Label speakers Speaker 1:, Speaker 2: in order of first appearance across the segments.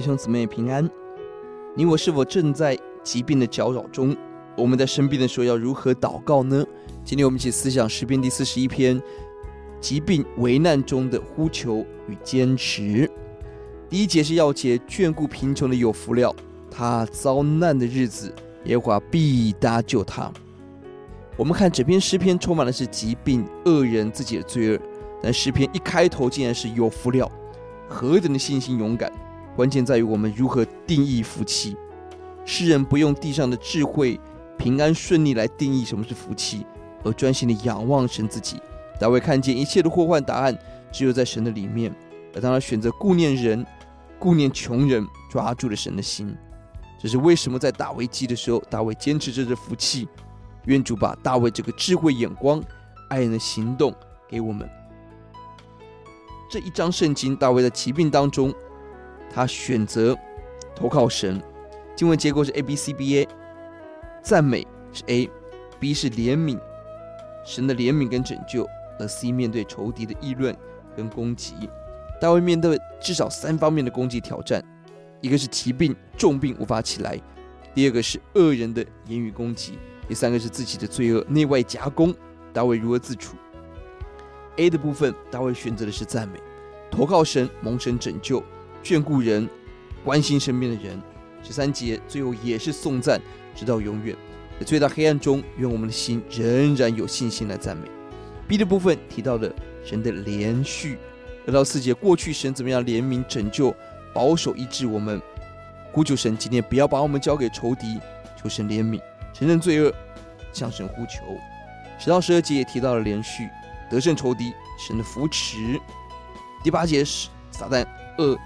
Speaker 1: 兄姊妹平安。你我是否正在疾病的搅扰中？我们在生病的时候要如何祷告呢？今天我们一起思想诗篇第四十一篇，疾病危难中的呼求与坚持。第一节是要解，眷顾贫穷的有福了，他遭难的日子，耶和华必搭救他。我们看整篇诗篇充满的是疾病、恶人自己的罪恶，但诗篇一开头竟然是有福了，何等的信心勇敢！关键在于我们如何定义福气。世人不用地上的智慧、平安顺利来定义什么是福气，而专心的仰望神自己。大卫看见一切的祸患答案只有在神的里面，而当他选择顾念人、顾念穷人，抓住了神的心。这是为什么在大危机的时候，大卫坚持这是福气。愿主把大卫这个智慧眼光、爱人的行动给我们。这一章圣经，大卫在疾病当中，他选择投靠神。经文结构是 A B C B A，赞美是 A，B 是怜悯，神的怜悯跟拯救，而 C 面对仇敌的议论跟攻击。大卫面对至少三方面的攻击挑战：一个是疾病重病无法起来；第二个是恶人的言语攻击。第三个是自己的罪恶内外夹攻，大卫如何自处？A 的部分，大卫选择的是赞美，投靠神，蒙神拯救，眷顾人，关心身边的人。十三节最后也是颂赞，直到永远。在最大黑暗中，愿我们的心仍然有信心来赞美。B 的部分提到了神的连续，二到四节过去神怎么样怜悯拯救、保守医治我们，呼求神今天不要把我们交给仇敌，求神怜悯。承认罪恶，向神呼求。十到十二节也提到了连续，得胜仇敌，神的扶持。第八节是撒旦恶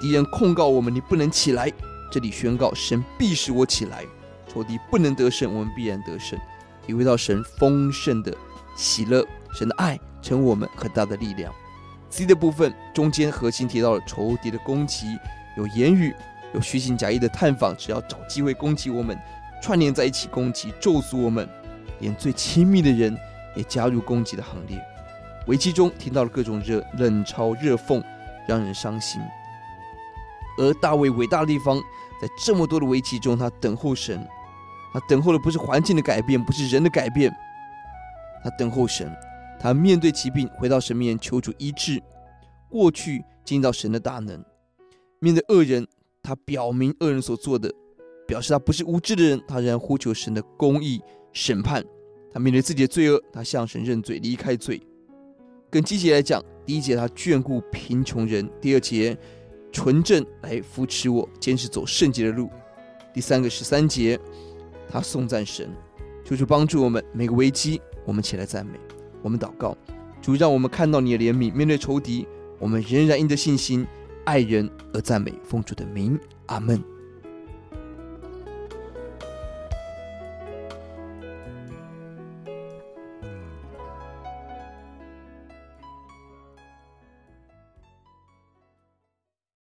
Speaker 1: 敌人控告我们，你不能起来。这里宣告神必使我起来，仇敌不能得胜，我们必然得胜。体会到神丰盛的喜乐，神的爱成为我们很大的力量。C 的部分中间核心提到了仇敌的攻击，有言语，有虚情假意的探访，只要找机会攻击我们。串联在一起攻击、咒诅我们，连最亲密的人也加入攻击的行列。危机中听到了各种热冷嘲热讽，让人伤心。而大卫伟大的地方，在这么多的危机中，他等候神，他等候的不是环境的改变，不是人的改变，他等候神。他面对疾病，回到神面前求主医治。过去经到神的大能，面对恶人，他表明恶人所做的。表示他不是无知的人，他仍然呼求神的公义审判。他面对自己的罪恶，他向神认罪，离开罪。更积极来讲，第一节他眷顾贫穷人；第二节纯正来扶持我，坚持走圣洁的路；第三个十三节他颂赞神，求主帮助我们。每个危机，我们起来赞美，我们祷告，主让我们看到你的怜悯。面对仇敌，我们仍然因着信心爱人而赞美，奉主的名，阿门。